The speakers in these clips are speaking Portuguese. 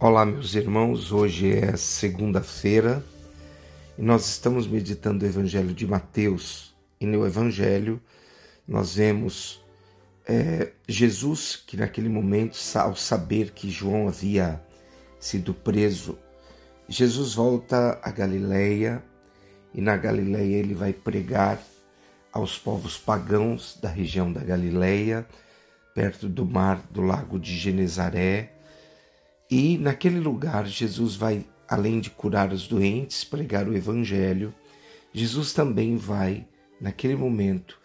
Olá, meus irmãos. Hoje é segunda-feira e nós estamos meditando o Evangelho de Mateus. E no Evangelho nós vemos é, Jesus que, naquele momento, ao saber que João havia sido preso, Jesus volta a Galileia e na Galileia ele vai pregar aos povos pagãos da região da Galileia, perto do mar do lago de Genezaré e naquele lugar, Jesus vai, além de curar os doentes, pregar o Evangelho, Jesus também vai, naquele momento,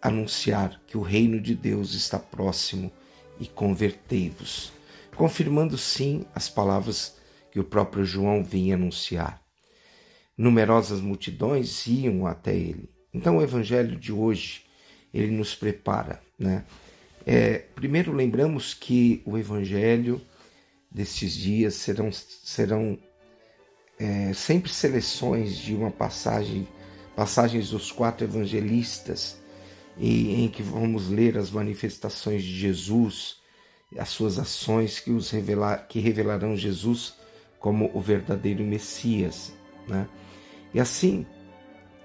anunciar que o reino de Deus está próximo e convertei-vos, confirmando sim as palavras que o próprio João vinha anunciar. Numerosas multidões iam até ele. Então o evangelho de hoje, ele nos prepara, né? É, primeiro lembramos que o evangelho destes dias serão, serão é, sempre seleções de uma passagem, passagens dos quatro evangelistas, e, em que vamos ler as manifestações de Jesus, as suas ações que, os revelar, que revelarão Jesus como o verdadeiro Messias. Né? E assim,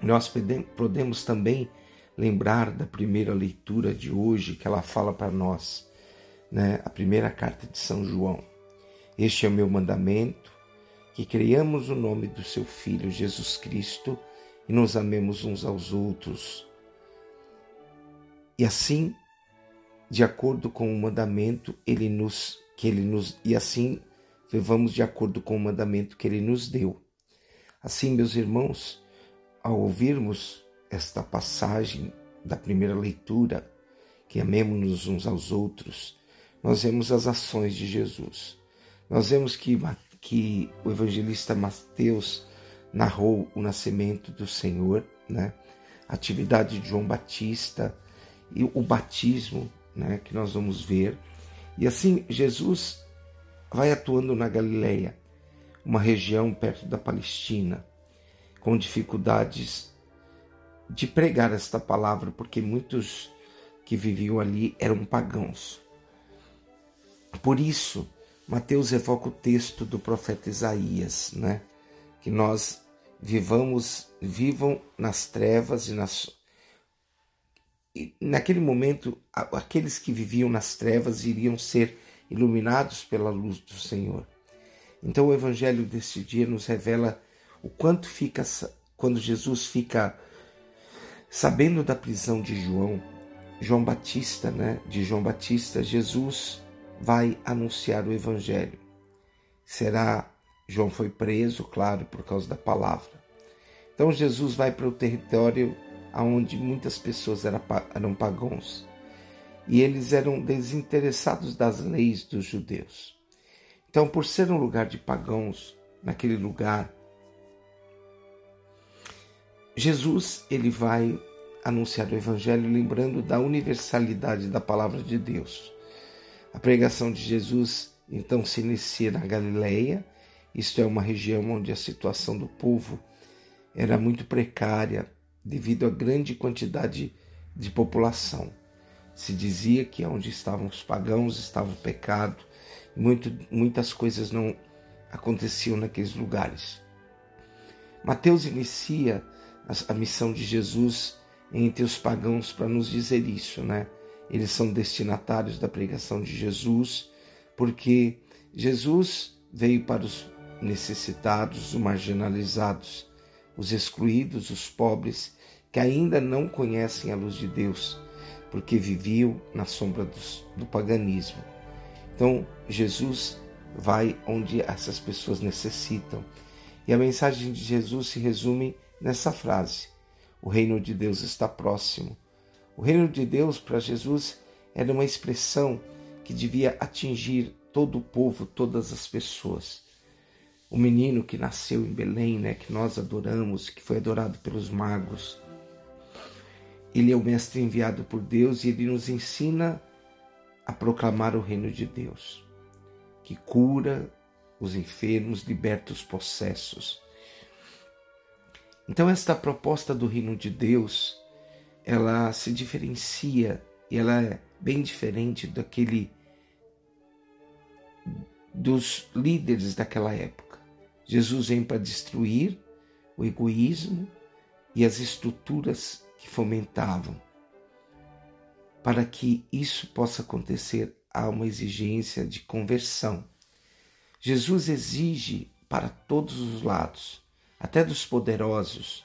nós podemos também lembrar da primeira leitura de hoje, que ela fala para nós, né? a primeira carta de São João. Este é o meu mandamento, que creiamos o nome do seu Filho Jesus Cristo e nos amemos uns aos outros. E assim, de acordo com o mandamento, ele nos que ele nos e assim vivamos de acordo com o mandamento que ele nos deu. Assim, meus irmãos, ao ouvirmos esta passagem da primeira leitura, que amemos-nos uns aos outros, nós vemos as ações de Jesus. Nós vemos que, que o evangelista Mateus narrou o nascimento do Senhor, né? a atividade de João Batista e o batismo né? que nós vamos ver. E assim, Jesus vai atuando na Galileia, uma região perto da Palestina, com dificuldades de pregar esta palavra, porque muitos que viviam ali eram pagãos. Por isso, Mateus evoca o texto do profeta Isaías, né? Que nós vivamos, vivam nas trevas e nas e naquele momento aqueles que viviam nas trevas iriam ser iluminados pela luz do Senhor. Então o evangelho desse dia nos revela o quanto fica quando Jesus fica sabendo da prisão de João, João Batista, né? De João Batista, Jesus vai anunciar o evangelho. Será João foi preso, claro, por causa da palavra. Então Jesus vai para o território onde muitas pessoas eram pagãos e eles eram desinteressados das leis dos judeus. Então, por ser um lugar de pagãos, naquele lugar, Jesus ele vai anunciar o evangelho lembrando da universalidade da palavra de Deus. A pregação de Jesus então se inicia na Galileia, isto é uma região onde a situação do povo era muito precária devido à grande quantidade de população. Se dizia que onde estavam os pagãos estava o pecado, muito, muitas coisas não aconteciam naqueles lugares. Mateus inicia a, missão de Jesus entre os pagãos para nos dizer isso, né? Eles são destinatários da pregação de Jesus, porque Jesus veio para os necessitados, os marginalizados, os excluídos, os pobres, que ainda não conhecem a luz de Deus, porque viviam na sombra dos, do paganismo. Então, Jesus vai onde essas pessoas necessitam. E a mensagem de Jesus se resume nessa frase: O reino de Deus está próximo. O reino de Deus para Jesus era uma expressão que devia atingir todo o povo, todas as pessoas. O menino que nasceu em Belém, né, que nós adoramos, que foi adorado pelos magos. Ele é o mestre enviado por Deus e ele nos ensina a proclamar o reino de Deus, que cura os enfermos, liberta os possessos. Então esta proposta do reino de Deus ela se diferencia e ela é bem diferente daquele dos líderes daquela época. Jesus vem para destruir o egoísmo e as estruturas que fomentavam. Para que isso possa acontecer, há uma exigência de conversão. Jesus exige para todos os lados, até dos poderosos,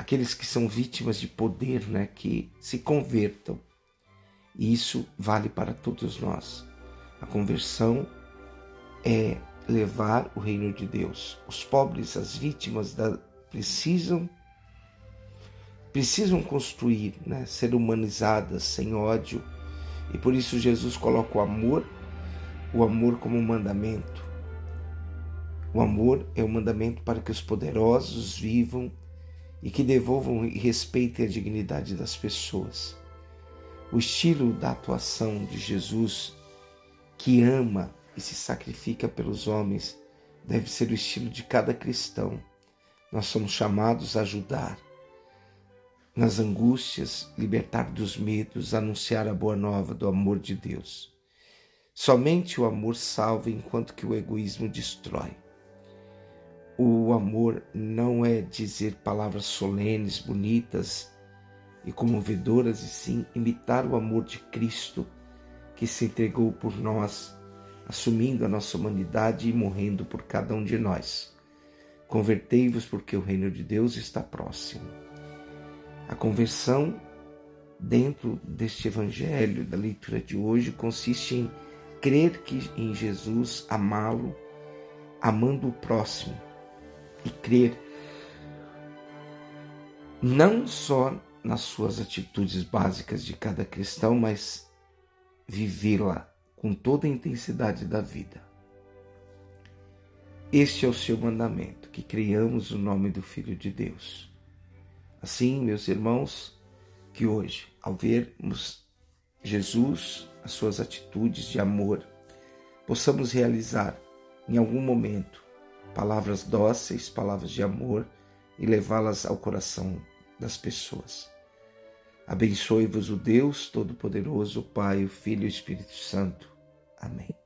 aqueles que são vítimas de poder, né, que se convertam. E isso vale para todos nós. A conversão é levar o reino de Deus. Os pobres, as vítimas da, precisam precisam construir, né, ser humanizadas sem ódio. E por isso Jesus coloca o amor, o amor como um mandamento. O amor é o um mandamento para que os poderosos vivam e que devolvam e respeitem a dignidade das pessoas. O estilo da atuação de Jesus, que ama e se sacrifica pelos homens, deve ser o estilo de cada cristão. Nós somos chamados a ajudar nas angústias, libertar dos medos, anunciar a boa nova do amor de Deus. Somente o amor salva enquanto que o egoísmo destrói. O amor não é dizer palavras solenes, bonitas e comovedoras, e sim imitar o amor de Cristo que se entregou por nós, assumindo a nossa humanidade e morrendo por cada um de nós. Convertei-vos, porque o reino de Deus está próximo. A conversão dentro deste evangelho, da leitura de hoje, consiste em crer que em Jesus, amá-lo, amando o próximo e crer não só nas suas atitudes básicas de cada cristão, mas vivê-la com toda a intensidade da vida. Este é o seu mandamento, que criamos o nome do Filho de Deus. Assim, meus irmãos, que hoje, ao vermos Jesus, as suas atitudes de amor, possamos realizar em algum momento palavras dóceis, palavras de amor e levá-las ao coração das pessoas. Abençoe-vos o Deus Todo-Poderoso, Pai, o Filho e o Espírito Santo. Amém.